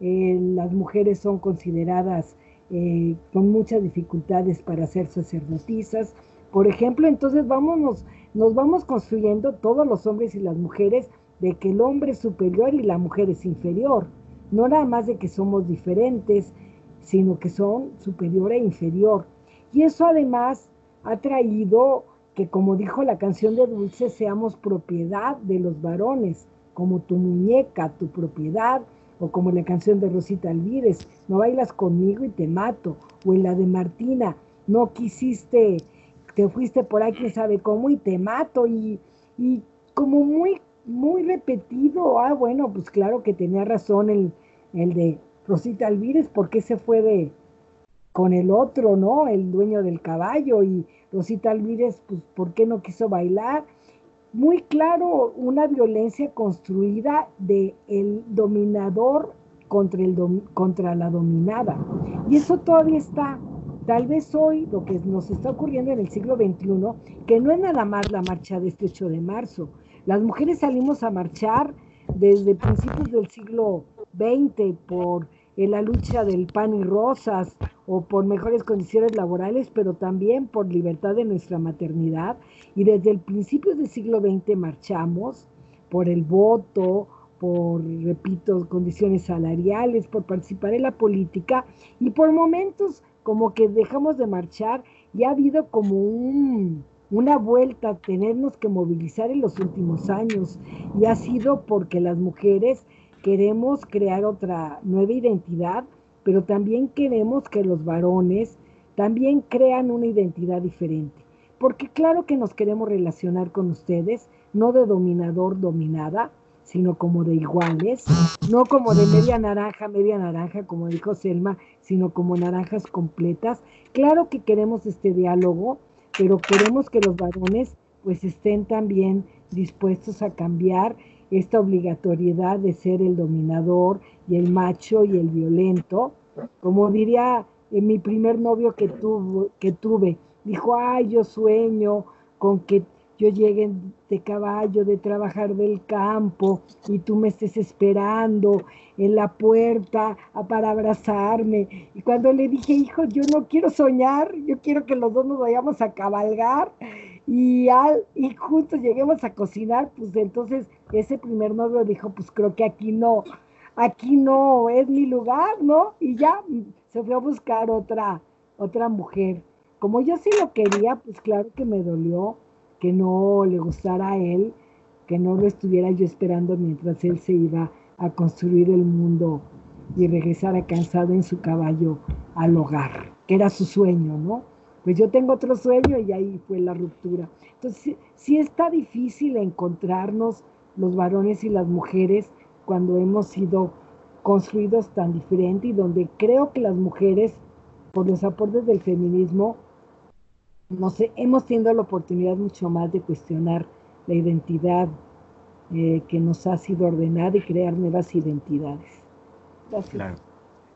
eh, las mujeres son consideradas eh, con muchas dificultades para ser sacerdotisas. Por ejemplo, entonces vámonos, nos vamos construyendo todos los hombres y las mujeres de que el hombre es superior y la mujer es inferior. No nada más de que somos diferentes, sino que son superior e inferior. Y eso además ha traído que, como dijo la canción de Dulce, seamos propiedad de los varones, como tu muñeca, tu propiedad, o como la canción de Rosita Alvírez, no bailas conmigo y te mato, o en la de Martina, no quisiste, te fuiste por ahí quién sabe cómo y te mato, y, y como muy, muy repetido, ah, bueno, pues claro que tenía razón el, el de Rosita Alvírez, porque se fue de con el otro, ¿no? El dueño del caballo, y Rosita Alvírez, pues, ¿por qué no quiso bailar? Muy claro una violencia construida de el dominador contra, el contra la dominada. Y eso todavía está. Tal vez hoy lo que nos está ocurriendo en el siglo XXI, que no es nada más la marcha de este 8 de marzo. Las mujeres salimos a marchar desde principios del siglo XX por en la lucha del pan y rosas o por mejores condiciones laborales, pero también por libertad de nuestra maternidad. Y desde el principio del siglo XX marchamos por el voto, por, repito, condiciones salariales, por participar en la política y por momentos como que dejamos de marchar y ha habido como un, una vuelta a tenernos que movilizar en los últimos años y ha sido porque las mujeres queremos crear otra nueva identidad, pero también queremos que los varones también crean una identidad diferente. Porque claro que nos queremos relacionar con ustedes, no de dominador, dominada, sino como de iguales, no como de media naranja, media naranja, como dijo Selma, sino como naranjas completas. Claro que queremos este diálogo, pero queremos que los varones pues estén también dispuestos a cambiar esta obligatoriedad de ser el dominador y el macho y el violento. Como diría en eh, mi primer novio que, tuvo, que tuve, dijo, ay, yo sueño con que yo llegue de caballo, de trabajar del campo, y tú me estés esperando en la puerta para abrazarme. Y cuando le dije, hijo, yo no quiero soñar, yo quiero que los dos nos vayamos a cabalgar y, al, y juntos lleguemos a cocinar, pues entonces ese primer novio dijo, pues creo que aquí no, aquí no es mi lugar, ¿no? Y ya se fue a buscar otra, otra mujer. Como yo sí lo quería, pues claro que me dolió que no le gustara a él, que no lo estuviera yo esperando mientras él se iba a construir el mundo y regresara cansado en su caballo al hogar, que era su sueño, ¿no? Pues yo tengo otro sueño y ahí fue la ruptura. Entonces, sí está difícil encontrarnos los varones y las mujeres cuando hemos sido construidos tan diferente y donde creo que las mujeres, por los aportes del feminismo, no sé, hemos tenido la oportunidad mucho más de cuestionar la identidad eh, que nos ha sido ordenada y crear nuevas identidades. Gracias.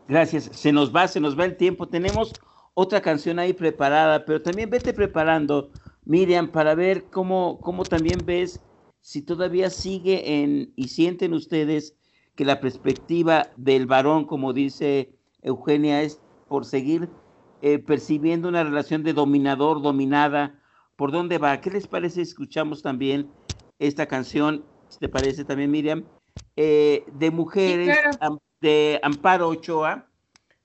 Gracias. Se nos va, se nos va el tiempo. Tenemos otra canción ahí preparada, pero también vete preparando, Miriam, para ver cómo, cómo también ves si todavía sigue en y sienten ustedes que la perspectiva del varón, como dice Eugenia, es por seguir eh, percibiendo una relación de dominador, dominada, ¿por dónde va? ¿Qué les parece? Escuchamos también esta canción, ¿te parece también, Miriam? Eh, de mujeres, de Amparo Ochoa,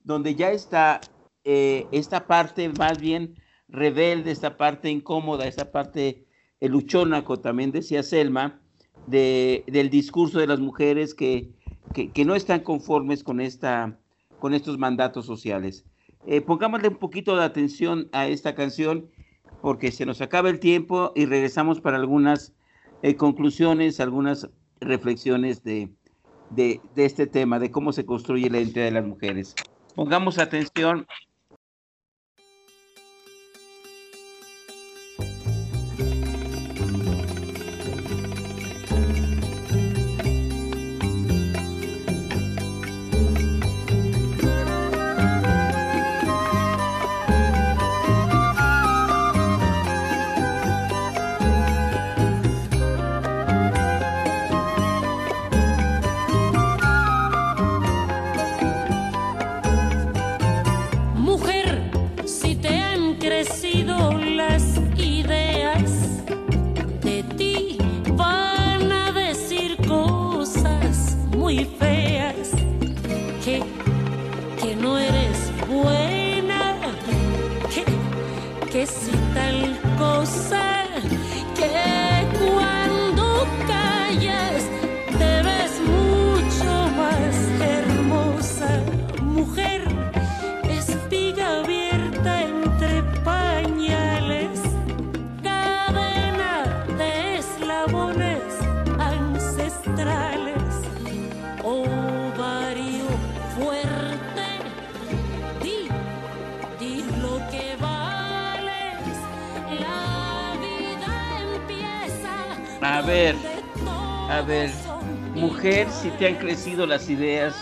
donde ya está eh, esta parte más bien rebelde, esta parte incómoda, esta parte el luchónaco, también decía Selma, de, del discurso de las mujeres que, que, no están conformes con, esta, con estos mandatos sociales. Eh, pongámosle un poquito de atención a esta canción porque se nos acaba el tiempo y regresamos para algunas eh, conclusiones, algunas reflexiones de, de, de, este tema, de cómo se construye la identidad de las mujeres. Pongamos atención si te han crecido las ideas,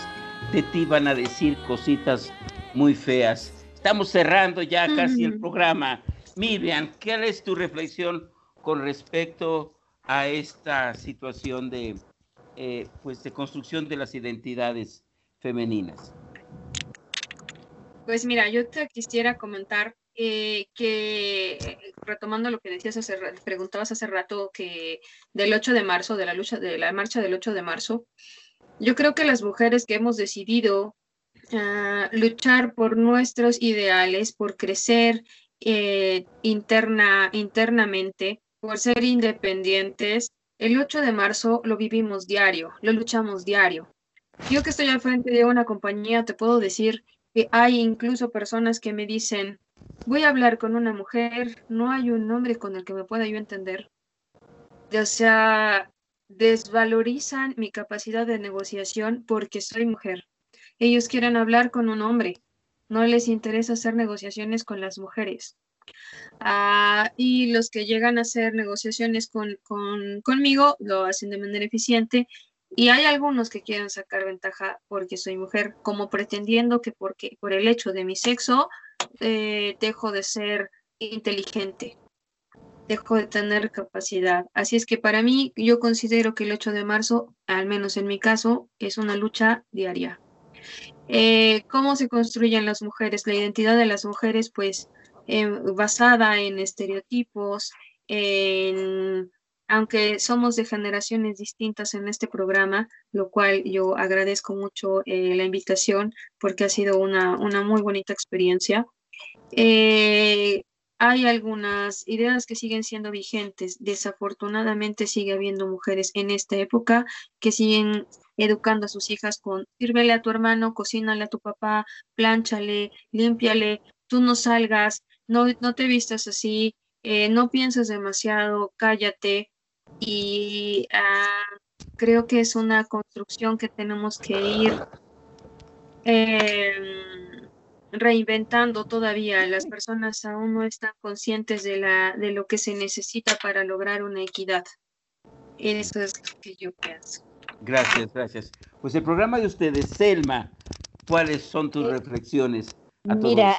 de ti van a decir cositas muy feas. Estamos cerrando ya casi el programa. Miriam, ¿qué es tu reflexión con respecto a esta situación de, eh, pues de construcción de las identidades femeninas? Pues mira, yo te quisiera comentar que retomando lo que decías hace preguntabas hace rato que del 8 de marzo, de la lucha, de la marcha del 8 de marzo, yo creo que las mujeres que hemos decidido ah, luchar por nuestros ideales, por crecer eh, interna, internamente, por ser independientes, el 8 de marzo lo vivimos diario, lo luchamos diario. Yo que estoy al frente de una compañía, te puedo decir que hay incluso personas que me dicen, voy a hablar con una mujer, no hay un hombre con el que me pueda yo entender. O sea, desvalorizan mi capacidad de negociación porque soy mujer. Ellos quieren hablar con un hombre, no les interesa hacer negociaciones con las mujeres. Ah, y los que llegan a hacer negociaciones con, conmigo lo hacen de manera eficiente y hay algunos que quieren sacar ventaja porque soy mujer, como pretendiendo que porque, por el hecho de mi sexo eh, dejo de ser inteligente, dejo de tener capacidad. Así es que para mí yo considero que el 8 de marzo, al menos en mi caso, es una lucha diaria. Eh, ¿Cómo se construyen las mujeres? La identidad de las mujeres, pues, eh, basada en estereotipos, en aunque somos de generaciones distintas en este programa, lo cual yo agradezco mucho la invitación porque ha sido una, una muy bonita experiencia. Eh, hay algunas ideas que siguen siendo vigentes. Desafortunadamente sigue habiendo mujeres en esta época que siguen educando a sus hijas con sírvele a tu hermano, cocínale a tu papá, plánchale, límpiale, tú no salgas, no, no te vistas así, eh, no piensas demasiado, cállate. Y ah, creo que es una construcción que tenemos que ir. Eh, reinventando todavía. Las personas aún no están conscientes de, la, de lo que se necesita para lograr una equidad. Eso es lo que yo pienso. Gracias, gracias. Pues el programa de ustedes, Selma, ¿cuáles son tus eh, reflexiones? Mira,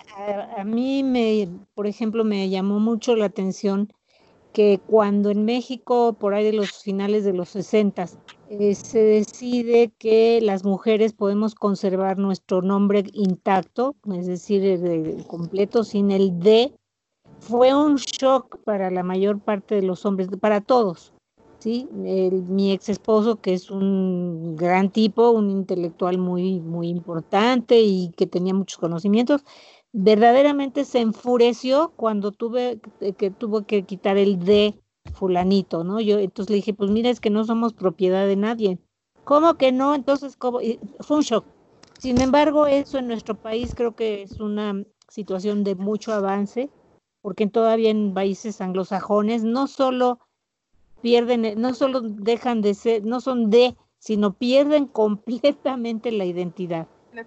a, mí me, por ejemplo, me llamó mucho la atención que cuando en México, por ahí de los finales de los 60, eh, se decide que las mujeres podemos conservar nuestro nombre intacto, es decir, el, completo sin el D, fue un shock para la mayor parte de los hombres, para todos. ¿sí? mi ex esposo, que es un gran tipo, un intelectual muy, muy importante y que tenía muchos conocimientos, verdaderamente se enfureció cuando tuve que tuvo que quitar el de fulanito, ¿no? Yo entonces le dije, pues mira, es que no somos propiedad de nadie. ¿Cómo que no? Entonces, ¿cómo? fue un shock. Sin embargo, eso en nuestro país creo que es una situación de mucho avance, porque todavía en países anglosajones no solo pierden, no solo dejan de ser, no son de, sino pierden completamente la identidad. La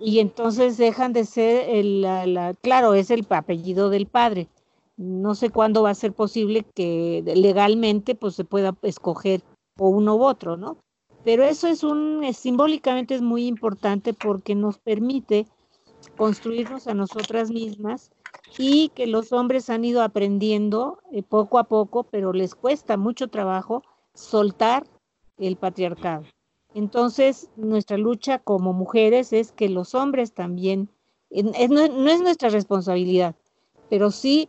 y entonces dejan de ser el, la, claro, es el apellido del padre. No sé cuándo va a ser posible que legalmente pues se pueda escoger o uno u otro, ¿no? Pero eso es un, simbólicamente es muy importante porque nos permite construirnos a nosotras mismas y que los hombres han ido aprendiendo eh, poco a poco, pero les cuesta mucho trabajo soltar el patriarcado. Entonces, nuestra lucha como mujeres es que los hombres también, no, es nuestra responsabilidad, pero sí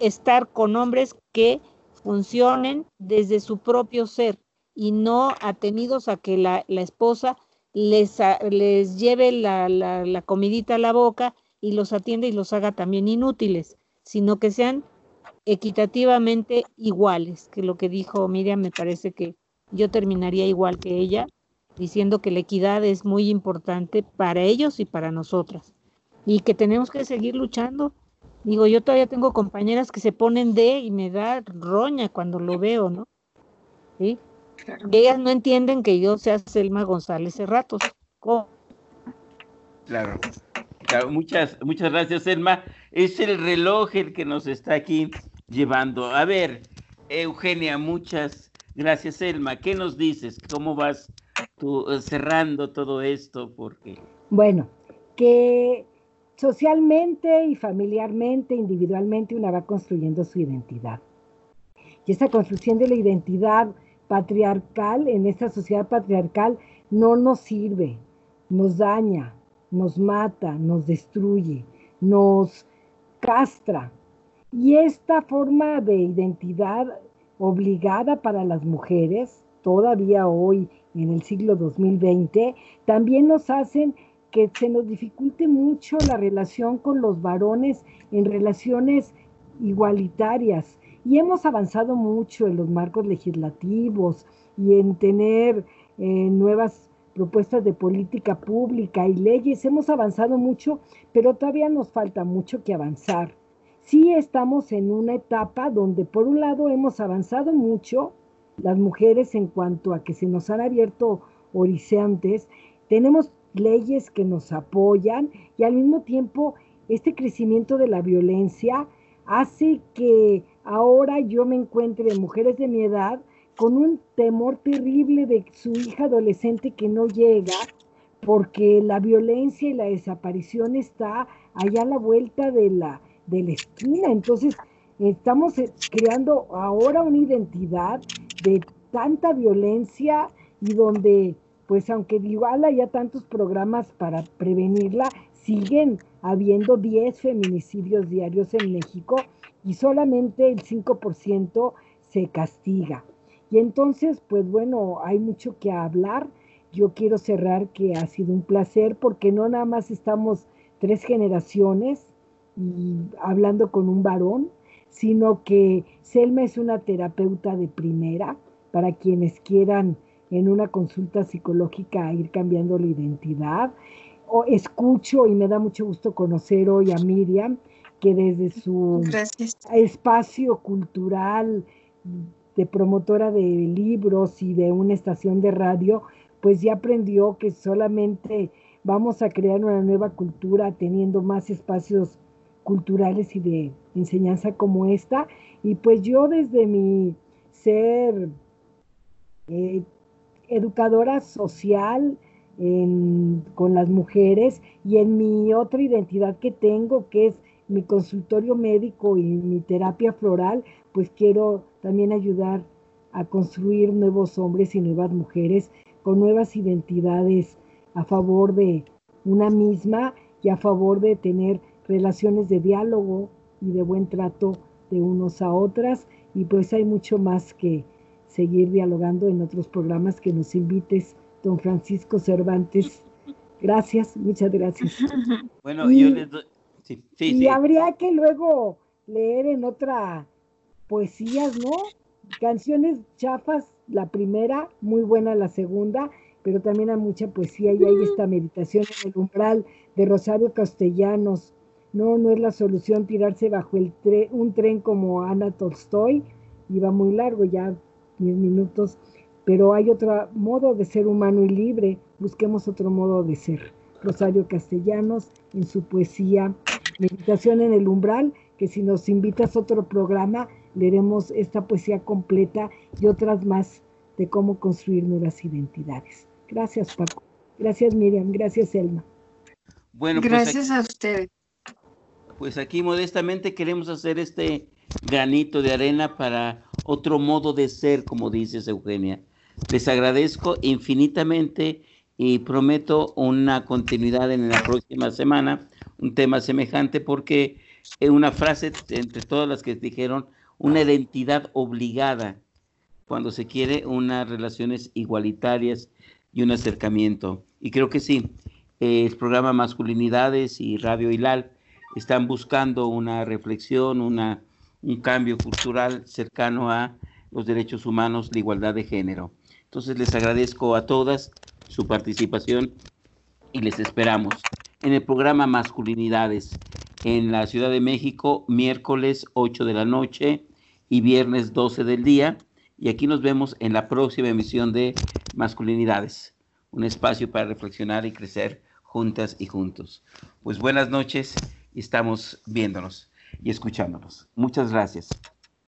estar con hombres que funcionen desde su propio ser y no atenidos a que la, esposa les, les lleve la, la, la comidita a la boca y los atienda y los haga también inútiles, sino que sean equitativamente iguales, que lo que dijo Miriam me parece que yo terminaría igual que ella, diciendo que la equidad es muy importante para ellos y para nosotras, y que tenemos que seguir luchando. Digo, yo todavía tengo compañeras que se ponen de y me da roña cuando lo veo, ¿no? ¿Sí? ellas no entienden que yo sea Selma González Cerratos. Claro. claro. Muchas, muchas gracias, Selma. Es el reloj el que nos está aquí llevando. A ver, Eugenia, muchas gracias, Selma. ¿Qué nos dices? ¿Cómo vas eh, cerrando todo esto? Porque... Bueno, que socialmente y familiarmente, individualmente, una va construyendo su identidad. Y esa construcción de la identidad patriarcal, en esta sociedad patriarcal, no nos sirve, nos daña, nos mata, nos destruye, nos castra, y esta forma de identidad obligada para las mujeres, todavía hoy en el siglo 2020, también nos hacen que se nos dificulte mucho la relación con los varones en relaciones igualitarias. Y hemos avanzado mucho en los marcos legislativos y en tener eh, nuevas propuestas de política pública y leyes. Hemos avanzado mucho, pero todavía nos falta mucho que avanzar sí estamos en una etapa donde por un lado hemos avanzado mucho, las mujeres en cuanto a que se nos han abierto horizontes, tenemos leyes que nos apoyan y al mismo tiempo este crecimiento de la violencia hace que ahora yo me encuentre mujeres de mi edad con un temor terrible de su hija adolescente que no llega porque la violencia y la desaparición está allá a la vuelta de la de la esquina. Entonces, estamos eh, creando ahora una identidad de tanta violencia y donde, pues aunque igual haya tantos programas para prevenirla, siguen habiendo 10 feminicidios diarios en México y solamente el 5% se castiga. Y entonces, pues bueno, hay mucho que hablar. Yo quiero cerrar que ha sido un placer porque no nada más estamos tres generaciones, y hablando con un varón, sino que Selma es una terapeuta de primera para quienes quieran en una consulta psicológica ir cambiando la identidad. O escucho y me da mucho gusto conocer hoy a Miriam, que desde su espacio cultural de promotora de libros y de una estación de radio, pues ya aprendió que solamente vamos a crear una nueva cultura teniendo más espacios culturales y de enseñanza como esta. Y pues yo desde mi ser eh, educadora social con las mujeres y en mi otra identidad que tengo, que es mi consultorio médico y mi terapia floral, pues quiero también ayudar a construir nuevos hombres y nuevas mujeres con nuevas identidades a favor de una misma y a favor de tener relaciones de diálogo y de buen trato de unos a otras. Y pues hay mucho más que seguir dialogando en otros programas que nos invites, don Francisco Cervantes. Gracias, muchas gracias. Bueno, y, yo les doy... Sí, y habría que luego leer en otra poesías, ¿no? Canciones chafas, la primera, muy buena la segunda, pero también hay mucha poesía y hay esta meditación en el umbral de Rosario Castellanos, no, no es la solución tirarse bajo el un tren como Ana Tolstoy, iba muy largo, ya 10 minutos, pero hay otro modo de ser humano y libre, busquemos otro modo de ser. Rosario Castellanos, en su poesía Meditación en el umbral, que si nos invitas a otro programa, leeremos esta poesía completa y otras más de cómo construir nuevas identidades. Gracias, Paco. Gracias, Miriam. Gracias, Elma. Bueno, pues Gracias a ustedes pues aquí modestamente queremos hacer este granito de arena para otro modo de ser, como dices Eugenia. Les agradezco infinitamente y prometo una continuidad en la próxima semana, un tema semejante, porque una frase entre todas las que dijeron, una identidad obligada cuando se quiere unas relaciones igualitarias y un acercamiento. Y creo que sí, el programa Masculinidades y Radio Hilal están buscando una reflexión, una, un cambio cultural cercano a los derechos humanos, la igualdad de género. Entonces les agradezco a todas su participación y les esperamos en el programa Masculinidades en la Ciudad de México, miércoles 8 de la noche y viernes 12 del día. Y aquí nos vemos en la próxima emisión de Masculinidades, un espacio para reflexionar y crecer juntas y juntos. Pues buenas noches y estamos viéndonos y escuchándonos. Muchas gracias.